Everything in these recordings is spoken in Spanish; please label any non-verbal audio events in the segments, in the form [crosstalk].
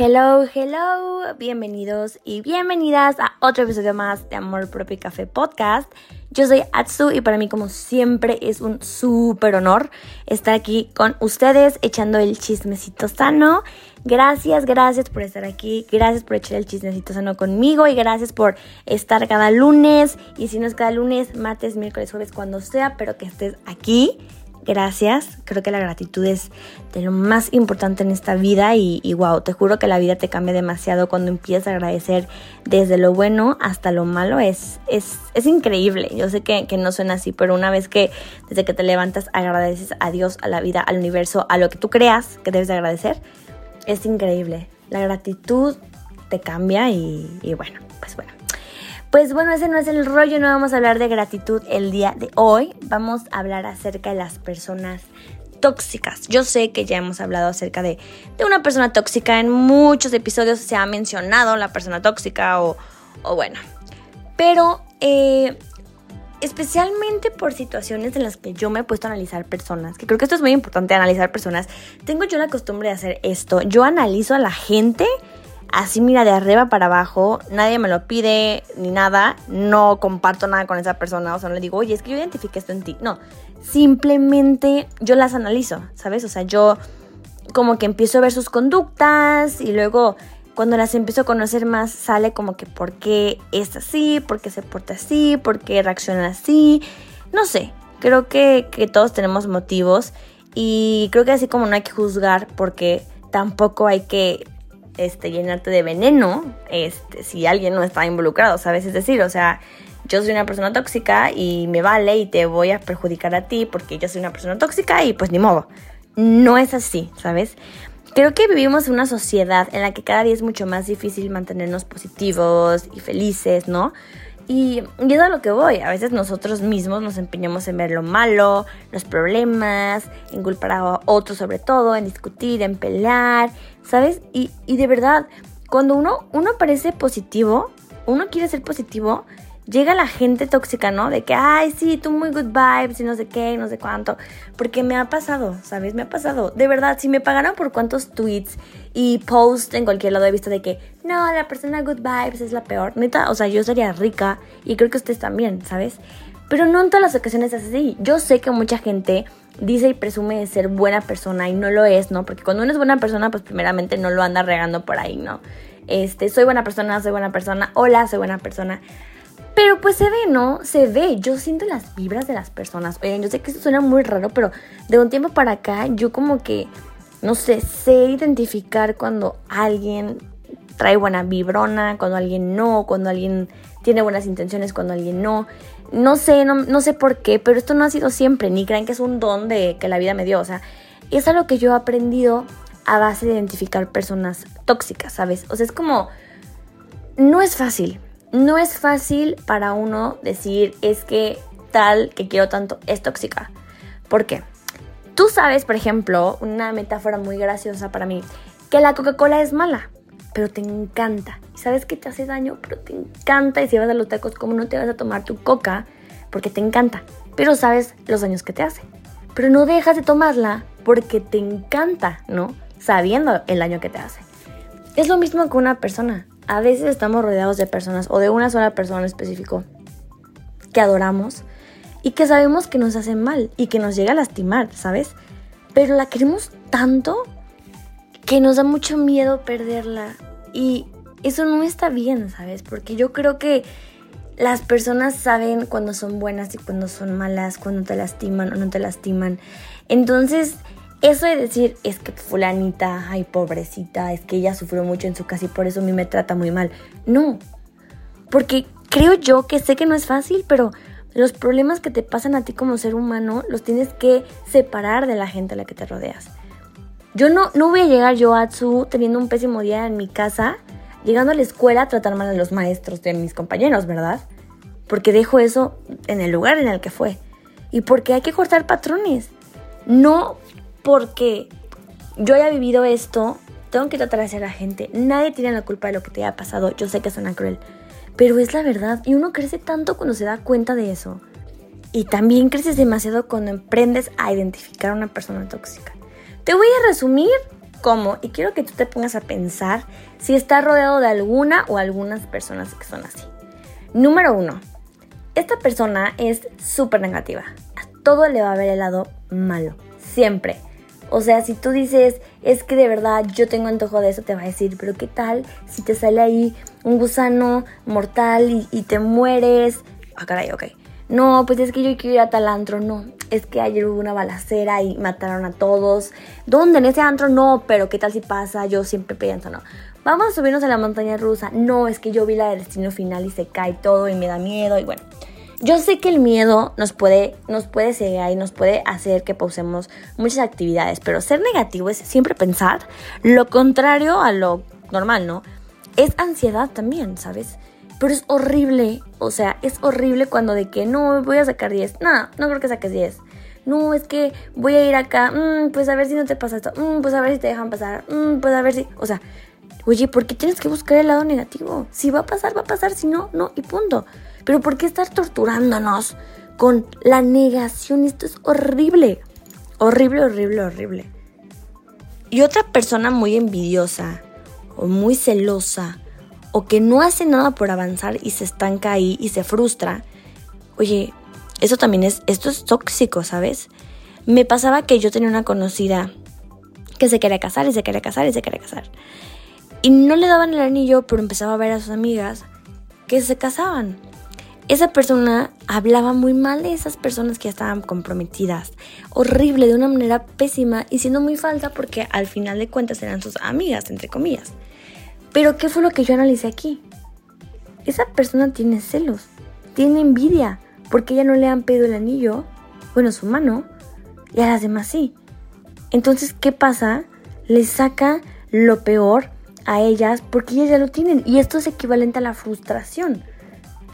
Hello, hello, bienvenidos y bienvenidas a otro episodio más de Amor Propio y Café Podcast. Yo soy Atsu y para mí como siempre es un súper honor estar aquí con ustedes echando el chismecito sano. Gracias, gracias por estar aquí, gracias por echar el chismecito sano conmigo y gracias por estar cada lunes y si no es cada lunes, martes, miércoles, jueves, cuando sea, pero que estés aquí gracias. Creo que la gratitud es de lo más importante en esta vida y, wow, te juro que la vida te cambia demasiado cuando empiezas a agradecer desde lo bueno hasta lo malo. Es, es, es increíble. Yo sé que, que, no suena así, pero una vez que desde que te levantas agradeces a Dios, a la vida, al universo, a lo que tú creas que debes de agradecer, es increíble. La gratitud te cambia y, y bueno, pues bueno. Pues bueno, ese no es el rollo, no vamos a hablar de gratitud el día de hoy, vamos a hablar acerca de las personas tóxicas. Yo sé que ya hemos hablado acerca de, una persona tóxica, en muchos episodios se ha mencionado la persona tóxica o, bueno, pero eh, especialmente por situaciones en las que yo me he puesto a analizar personas, que creo que esto es muy importante, analizar personas, tengo yo la costumbre de hacer esto, yo analizo a la gente así mira de arriba para abajo, nadie me lo pide ni nada, no comparto nada con esa persona, o sea, no le digo, oye, es que yo identifique esto en ti, no, simplemente yo las analizo, ¿sabes? O sea, yo como que empiezo a ver sus conductas y luego cuando las empiezo a conocer más sale como que por qué es así, por qué se porta así, por qué reacciona así, no sé, creo que, que todos tenemos motivos y creo que así como no hay que juzgar porque tampoco hay que este, llenarte de veneno este, si alguien no está involucrado, ¿sabes? Es decir, o sea, yo soy una persona tóxica y me vale y te voy a perjudicar a ti porque yo soy una persona tóxica y pues ni modo. No es así, ¿sabes? Creo que vivimos en una sociedad en la que cada día es mucho más difícil mantenernos positivos y felices, ¿no? Y, y es a lo que voy. A veces nosotros mismos nos empeñamos en ver lo malo, los problemas, en culpar a otros sobre todo, en discutir, en pelear, ¿sabes? Y, y de verdad, cuando uno, uno parece positivo, uno quiere ser positivo, llega la gente tóxica, ¿no? De que, ay, sí, tú muy good vibes y no sé qué, no sé cuánto. Porque me ha pasado, ¿sabes? Me ha pasado. De verdad, si me pagaran por cuántos tweets y posts en cualquier lado he visto de que, no, la persona good vibes es la peor. Neta, o sea, yo sería rica y creo que ustedes también, ¿sabes? Pero no en todas las ocasiones es así. Yo sé que mucha gente dice y presume de ser buena persona y no lo es, ¿no? Porque cuando uno es buena persona, pues primeramente no lo anda regando por ahí, ¿no? Este, soy buena persona, soy buena persona, hola, soy buena persona. Pero pues se ve, ¿no? Se ve. Yo siento las vibras de las personas. Oigan, yo sé que esto suena muy raro, pero de un tiempo para acá yo como que, no sé, sé identificar cuando alguien trae buena vibrona, cuando alguien no, cuando alguien tiene buenas intenciones, cuando alguien no. No sé, no, sé por qué, pero esto no ha sido siempre, ni crean que es un don de que la vida me dio. O sea, es algo que yo he aprendido a base de identificar personas tóxicas, ¿sabes? O sea, es como... No es fácil, no es fácil para uno decir es que tal que quiero tanto es tóxica. ¿Por qué? Tú sabes, por ejemplo, una metáfora muy graciosa para mí, que la Coca-Cola es mala, pero te encanta. Y sabes que te hace daño, pero te encanta. Y si vas a los tacos, ¿cómo no te vas a tomar tu coca? Porque te encanta. Pero sabes los daños que te hace. Pero no dejas de tomarla porque te encanta, ¿no? Sabiendo el daño que te hace. Es lo mismo con una persona a veces estamos rodeados de personas o de una sola persona en específico que adoramos y que sabemos que nos hacen mal y que nos llega a lastimar, ¿sabes? Pero la queremos tanto que nos da mucho miedo perderla y eso no está bien, ¿sabes? Porque yo creo que las personas saben cuando son buenas y cuando son malas, cuando te lastiman o no te lastiman. Entonces, eso de decir, es que fulanita, ay pobrecita, es que ella sufrió mucho en su casa y por eso a mí me trata muy mal. No, porque creo yo que sé que no es fácil, pero los problemas que te pasan a ti como ser humano los tienes que separar de la gente a la que te rodeas. Yo no, no voy a llegar yo a Tsu teniendo un pésimo día en mi casa, llegando a la escuela a tratar mal a los maestros de mis compañeros, ¿verdad? Porque dejo eso en el lugar en el que fue. Y porque hay que cortar patrones. No porque yo haya vivido esto, tengo que tratar de hacer a la gente. Nadie tiene la culpa de lo que te haya pasado. Yo sé que suena cruel, pero es la verdad. Y uno crece tanto cuando se da cuenta de eso. Y también creces demasiado cuando emprendes a identificar a una persona tóxica. Te voy a resumir cómo y quiero que tú te pongas a pensar si estás rodeado de alguna o algunas personas que son así. Número uno, esta persona es súper negativa. A todo le va a ver el lado malo. Siempre. O sea, si tú dices, es que de verdad yo tengo antojo de eso, te va a decir, pero ¿qué tal si te sale ahí un gusano mortal y, te mueres? Ah, caray, ok. No, pues es que yo quiero ir a tal antro. No, es que ayer hubo una balacera y mataron a todos. ¿Dónde? En ese antro no, pero ¿qué tal si pasa? Yo siempre pienso, no. Vamos a subirnos a la montaña rusa. No, es que yo vi la del destino final y se cae todo y me da miedo y bueno. Yo sé que el miedo nos puede, nos puede cegar y nos puede hacer que pausemos muchas actividades, pero ser negativo es siempre pensar lo contrario a lo normal, ¿no? Es ansiedad también, ¿sabes? Pero es horrible, o sea, es horrible cuando de que no voy a sacar 10. No, no creo que saques 10. No, es que voy a ir acá, mm, pues a ver si no te pasa esto, mm, pues a ver si te dejan pasar, mm, pues a ver si, o sea, oye, ¿por qué tienes que buscar el lado negativo? Si va a pasar, va a pasar, si no, no, y punto. Pero ¿por qué estar torturándonos con la negación? Esto es horrible. Horrible, horrible, horrible. Y otra persona muy envidiosa o muy celosa o que no hace nada por avanzar y se estanca ahí y se frustra, oye, eso también es, esto es tóxico, ¿sabes? Me pasaba que yo tenía una conocida que se quería casar y se quería casar y se quería casar. Y no le daban el anillo, pero empezaba a ver a sus amigas que se casaban esa persona hablaba muy mal de esas personas que ya estaban comprometidas. Horrible, de una manera pésima y siendo muy falsa porque al final de cuentas eran sus amigas, entre comillas. Pero ¿qué fue lo que yo analicé aquí? Esa persona tiene celos, tiene envidia, porque ella no le han pedido el anillo, bueno, su mano, y a las demás sí. Entonces, ¿qué pasa? Le saca lo peor a ellas porque ellas ya lo tienen. Y esto es equivalente a la frustración.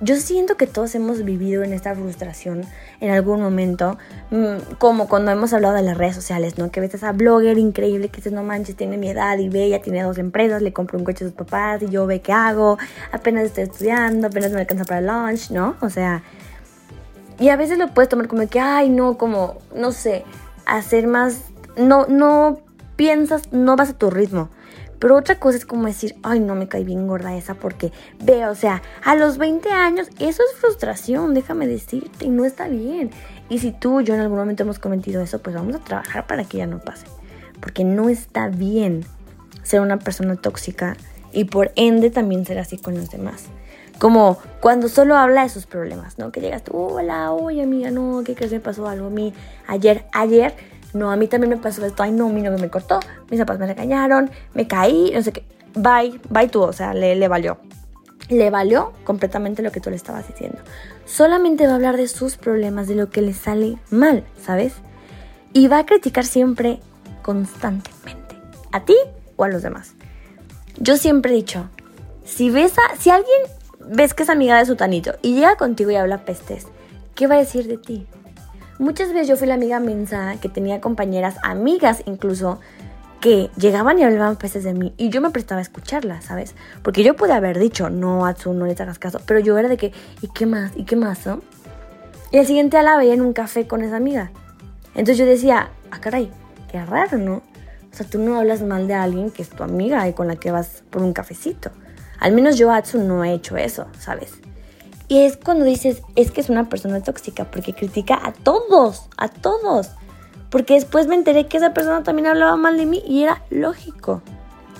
Yo siento que todos hemos vivido en esta frustración en algún momento, mm, como cuando hemos hablado de las redes sociales, ¿no? Que ves a blogger increíble que dices, no manches, tiene mi edad y ve, ya tiene dos empresas, le compro un coche a sus papás y yo ve qué hago, apenas estoy estudiando, apenas me alcanza para el lunch, ¿no? O sea, y a veces lo puedes tomar como que, ay, no, como, no sé, hacer más, no, no piensas, no vas a tu ritmo. Pero otra cosa es como decir, ay, no me cae bien gorda esa porque veo, o sea, a los 20 años, eso es frustración, déjame decirte, y no está bien. Y si tú y yo en algún momento hemos cometido eso, pues vamos a trabajar para que ya no pase. Porque no está bien ser una persona tóxica y por ende también ser así con los demás. Como cuando solo habla de sus problemas, ¿no? Que llegas tú, hola, oye amiga, no, ¿qué crees? Me pasó algo a mí ayer, ayer no, a mí también me pasó esto, ay no, mi novio me cortó, mis papás me regañaron, me caí, no sé qué, bye, bye tú, o sea, le, le valió. Le valió completamente lo que tú le estabas diciendo. Solamente va a hablar de sus problemas, de lo que le sale mal, ¿sabes? Y va a criticar siempre constantemente, a ti o a los demás. Yo siempre he dicho, si ves a, si alguien ves que es amiga de su tanito y llega contigo y habla pestes, ¿qué va a decir de ti? Muchas veces yo fui la amiga mensa que tenía compañeras, amigas incluso, que llegaban y hablaban peces de mí y yo me prestaba a escucharlas, ¿sabes? Porque yo pude haber dicho, no, Atsu, no le hagas caso, pero yo era de que, ¿y qué más? ¿Y qué más? ¿no? Y el siguiente día la veía en un café con esa amiga. Entonces yo decía, ah, caray, qué raro, ¿no? O sea, tú no hablas mal de alguien que es tu amiga y con la que vas por un cafecito. Al menos yo, Atsu, no he hecho eso, ¿sabes? Y es cuando dices, es que es una persona tóxica, porque critica a todos, a todos. Porque después me enteré que esa persona también hablaba mal de mí y era lógico.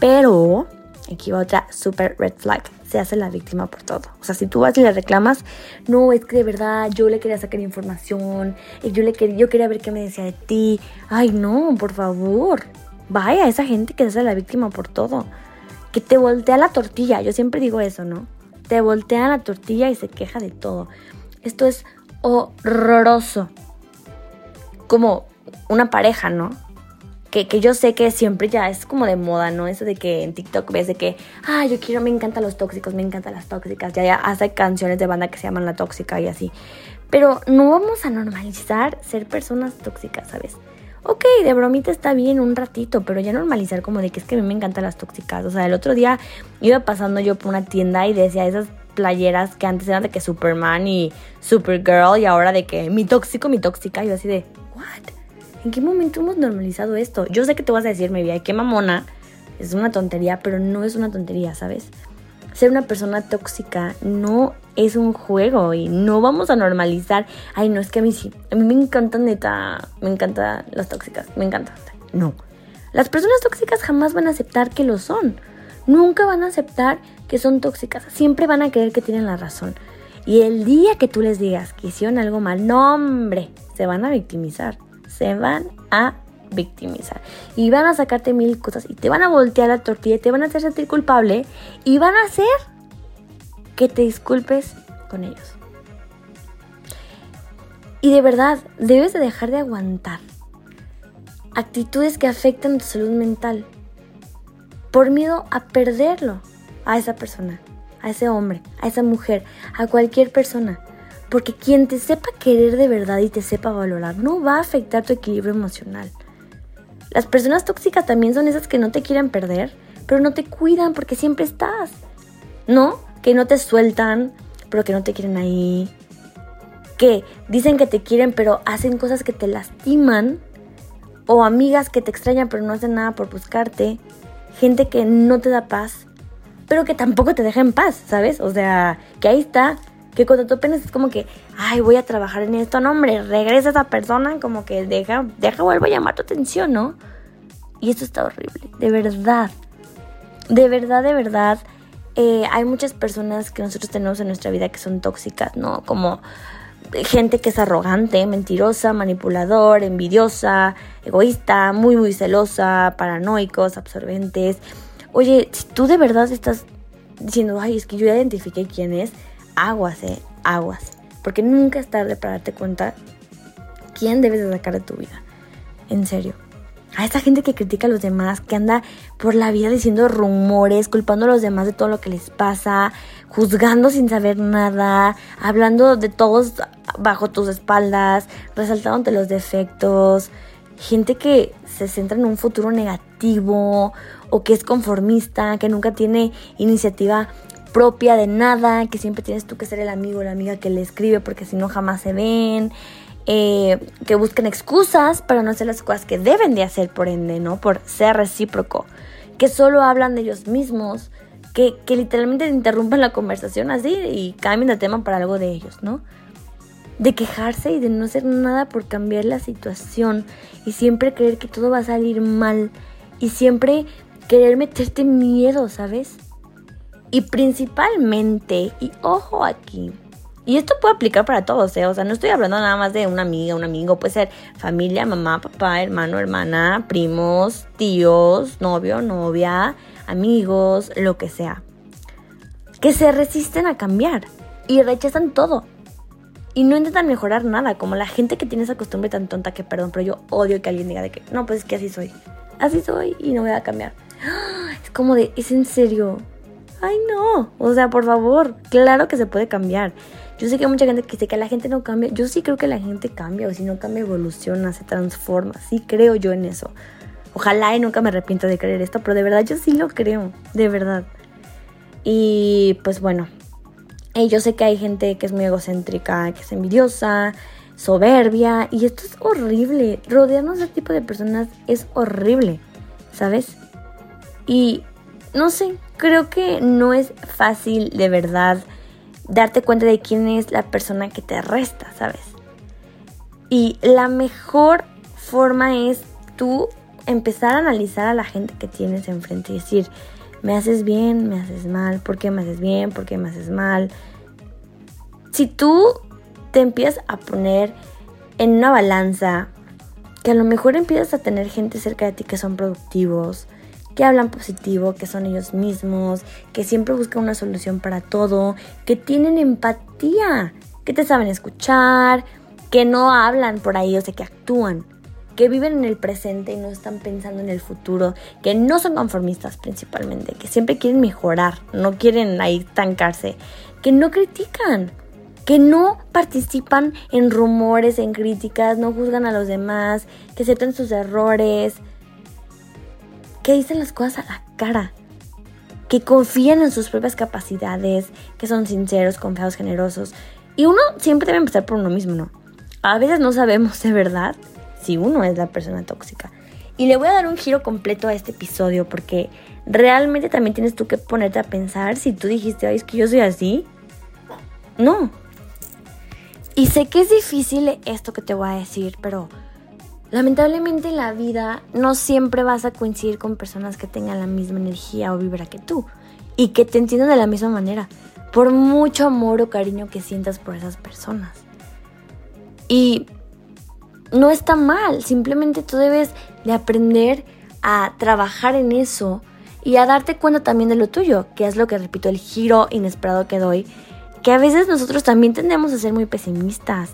Pero, aquí va otra super red flag. Se hace la víctima por todo. O sea, si tú vas y le reclamas, no, es que de verdad yo le quería sacar información, y yo, le quería, yo quería ver qué me decía de ti. Ay, no, por favor. Vaya, esa gente que se hace la víctima por todo. Que te voltea la tortilla. Yo siempre digo eso, ¿no? Te voltea la tortilla y se queja de todo. Esto es horroroso. Como una pareja, ¿no? Que, yo sé que siempre ya es como de moda, ¿no? Eso de que en TikTok ves de que, ah, yo quiero, me encantan los tóxicos, me encantan las tóxicas. Ya, ya hace canciones de banda que se llaman La Tóxica y así. Pero no vamos a normalizar ser personas tóxicas, ¿sabes? Ok, de bromita está bien un ratito, pero ya normalizar como de que es que a mí me encantan las tóxicas. O sea, el otro día iba pasando yo por una tienda y decía esas playeras que antes eran de que Superman y Supergirl y ahora de que mi tóxico, mi tóxica. Y yo así de, ¿what? ¿En qué momento hemos normalizado esto? Yo sé que te vas a decir, mi vida, qué mamona. Es una tontería, pero no es una tontería, ¿sabes? Ser una persona tóxica no es un juego y no vamos a normalizar. Ay, no, es que a mí sí. A mí me encantan neta. Me encantan las tóxicas. Me encantan. No. Las personas tóxicas jamás van a aceptar que lo son. Nunca van a aceptar que son tóxicas. Siempre van a creer que tienen la razón. Y el día que tú les digas que hicieron algo mal, no hombre, se van a victimizar. Se van a victimizar. Y van a sacarte mil cosas y te van a voltear la tortilla, te van a hacer sentir culpable y van a hacer que te disculpes con ellos. Y de verdad, debes de dejar de aguantar actitudes que afectan tu salud mental por miedo a perderlo a esa persona, a ese hombre, a esa mujer, a cualquier persona. Porque quien te sepa querer de verdad y te sepa valorar no va a afectar tu equilibrio emocional. Las personas tóxicas también son esas que no te quieren perder, pero no te cuidan porque siempre estás. ¿No? Que no te sueltan, pero que no te quieren ahí. Que dicen que te quieren, pero hacen cosas que te lastiman. O amigas que te extrañan, pero no hacen nada por buscarte gente que no te da paz, pero que tampoco te deja en paz, ¿sabes? O sea, que ahí está, que cuando tú apenas es como que, ay, voy a trabajar en esto, no, hombre, regresa esa persona, como que deja, deja, vuelvo a llamar tu atención, ¿no? Y esto está horrible, de verdad, de verdad, de verdad. Eh, hay muchas personas que nosotros tenemos en nuestra vida que son tóxicas, ¿no? Como gente que es arrogante, mentirosa, manipulador, envidiosa, egoísta, muy, muy celosa, paranoicos, absorbentes. Oye, si tú de verdad estás diciendo, ay, es que yo ya identifiqué quién es, aguas, eh, aguas. Porque nunca es tarde para darte cuenta quién debes de sacar de tu vida. En serio a esa gente que critica a los demás, que anda por la vida diciendo rumores, culpando a los demás de todo lo que les pasa, juzgando sin saber nada, hablando de todos bajo tus espaldas, resaltándote los defectos, gente que se centra en un futuro negativo o que es conformista, que nunca tiene iniciativa propia de nada, que siempre tienes tú que ser el amigo o la amiga que le escribe porque si no jamás se ven, eh, que busquen excusas para no hacer las cosas que deben de hacer, por ende, ¿no? Por ser recíproco, que solo hablan de ellos mismos, que, que literalmente interrumpen la conversación así y cambian de tema para algo de ellos, ¿no? De quejarse y de no hacer nada por cambiar la situación y siempre creer que todo va a salir mal y siempre querer meterte miedo, ¿sabes? Y principalmente, y ojo aquí, y esto puede aplicar para todos, ¿eh? O sea, no estoy hablando nada más de una amiga, un amigo, puede ser familia, mamá, papá, hermano, hermana, primos, tíos, novio, novia, amigos, lo que sea. Que se resisten a cambiar y rechazan todo. Y no intentan mejorar nada, como la gente que tiene esa costumbre tan tonta que, perdón, pero yo odio que alguien diga de que, no, pues es que así soy. Así soy y no voy a cambiar. [gasps] Es como de, es en serio. Ay, no. O sea, por favor, claro que se puede cambiar. Yo sé que hay mucha gente que dice que la gente no cambia. Yo sí creo que la gente cambia, o si no cambia, evoluciona, se transforma. Sí creo yo en eso. Ojalá y nunca me arrepiento de creer esto, pero de verdad yo sí lo creo, de verdad. Y pues bueno, y yo sé que hay gente que es muy egocéntrica, que es envidiosa, soberbia, y esto es horrible. Rodearnos de este tipo de personas es horrible, ¿sabes? Y no sé, creo que no es fácil de verdad darte cuenta de quién es la persona que te resta, ¿sabes? Y la mejor forma es tú empezar a analizar a la gente que tienes enfrente y decir, me haces bien, me haces mal, ¿por qué me haces bien? ¿Por qué me haces mal? Si tú te empiezas a poner en una balanza, que a lo mejor empiezas a tener gente cerca de ti que son productivos, que hablan positivo, que son ellos mismos, que siempre buscan una solución para todo, que tienen empatía, que te saben escuchar, que no hablan por ahí, o sea, que actúan, que viven en el presente y no están pensando en el futuro, que no son conformistas principalmente, que siempre quieren mejorar, no quieren ahí estancarse, que no critican, que no participan en rumores, en críticas, no juzgan a los demás, que aceptan sus errores, que dicen las cosas a la cara, que confían en sus propias capacidades, que son sinceros, confiados, generosos. Y uno siempre debe empezar por uno mismo, ¿no? A veces no sabemos de verdad si uno es la persona tóxica. Y le voy a dar un giro completo a este episodio porque realmente también tienes tú que ponerte a pensar si tú dijiste, ay, es que yo soy así. No. Y sé que es difícil esto que te voy a decir, pero lamentablemente en la vida no siempre vas a coincidir con personas que tengan la misma energía o vibra que tú y que te entiendan de la misma manera, por mucho amor o cariño que sientas por esas personas. Y no está mal, simplemente tú debes de aprender a trabajar en eso y a darte cuenta también de lo tuyo, que es lo que repito, el giro inesperado que doy, que a veces nosotros también tendemos a ser muy pesimistas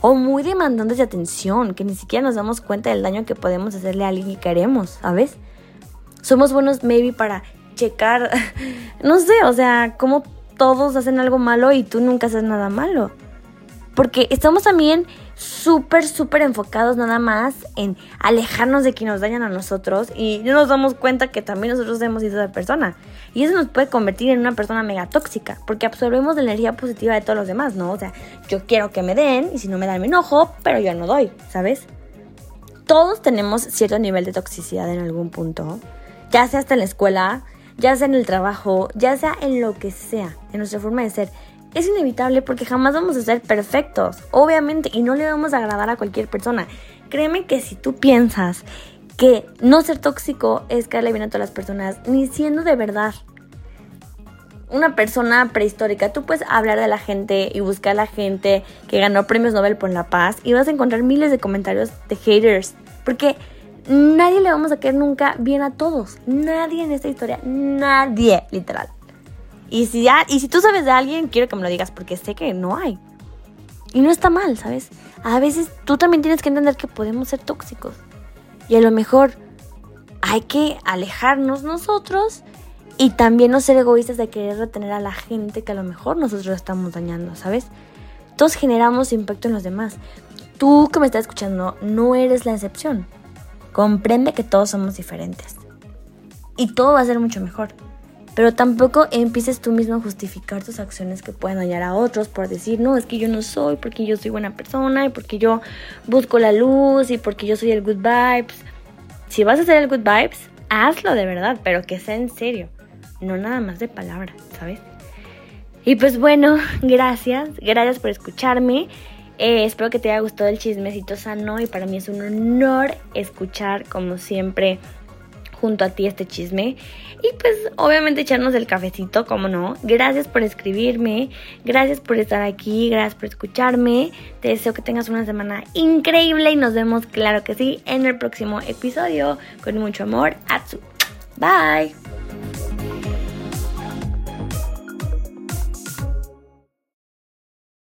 o muy demandantes de atención, que ni siquiera nos damos cuenta del daño que podemos hacerle a alguien que queremos, ¿sabes? Somos buenos maybe para checar, [laughs] no sé, o sea, como todos hacen algo malo y tú nunca haces nada malo. Porque estamos también súper, súper enfocados nada más en alejarnos de quien nos dañan a nosotros y no nos damos cuenta que también nosotros hemos sido esa persona. Y eso nos puede convertir en una persona mega tóxica, porque absorbemos la energía positiva de todos los demás, ¿no? O sea, yo quiero que me den y si no me dan me enojo, pero yo no doy, ¿sabes? Todos tenemos cierto nivel de toxicidad en algún punto, ya sea hasta en la escuela, ya sea en el trabajo, ya sea en lo que sea, en nuestra forma de ser es inevitable porque jamás vamos a ser perfectos, obviamente, y no le vamos a agradar a cualquier persona. Créeme que si tú piensas que no ser tóxico es caerle bien a todas las personas, ni siendo de verdad una persona prehistórica, tú puedes hablar de la gente y buscar a la gente que ganó premios Nobel por la paz y vas a encontrar miles de comentarios de haters, porque nadie le vamos a caer nunca bien a todos, nadie en esta historia, nadie, literal. Y si, ya, y si tú sabes de alguien, quiero que me lo digas porque sé que no hay. Y no está mal, ¿sabes? A veces tú también tienes que entender que podemos ser tóxicos. Y a lo mejor hay que alejarnos nosotros y también no ser egoístas de querer retener a la gente que a lo mejor nosotros estamos dañando, ¿sabes? Todos generamos impacto en los demás. Tú que me estás escuchando no eres la excepción. Comprende que todos somos diferentes. Y todo va a ser mucho mejor. Pero tampoco empieces tú mismo a justificar tus acciones que pueden dañar a otros por decir, no, es que yo no soy, porque yo soy buena persona y porque yo busco la luz y porque yo soy el good vibes. Si vas a hacer el good vibes, hazlo de verdad, pero que sea en serio, no nada más de palabra, ¿sabes? Y pues bueno, gracias, gracias por escucharme. Eh, espero que te haya gustado el chismecito sano y para mí es un honor escuchar como siempre junto a ti este chisme. Y pues obviamente echarnos el cafecito, como no. Gracias por escribirme, gracias por estar aquí, gracias por escucharme. Te deseo que tengas una semana increíble y nos vemos, claro que sí, en el próximo episodio. Con mucho amor, Atsu. Bye.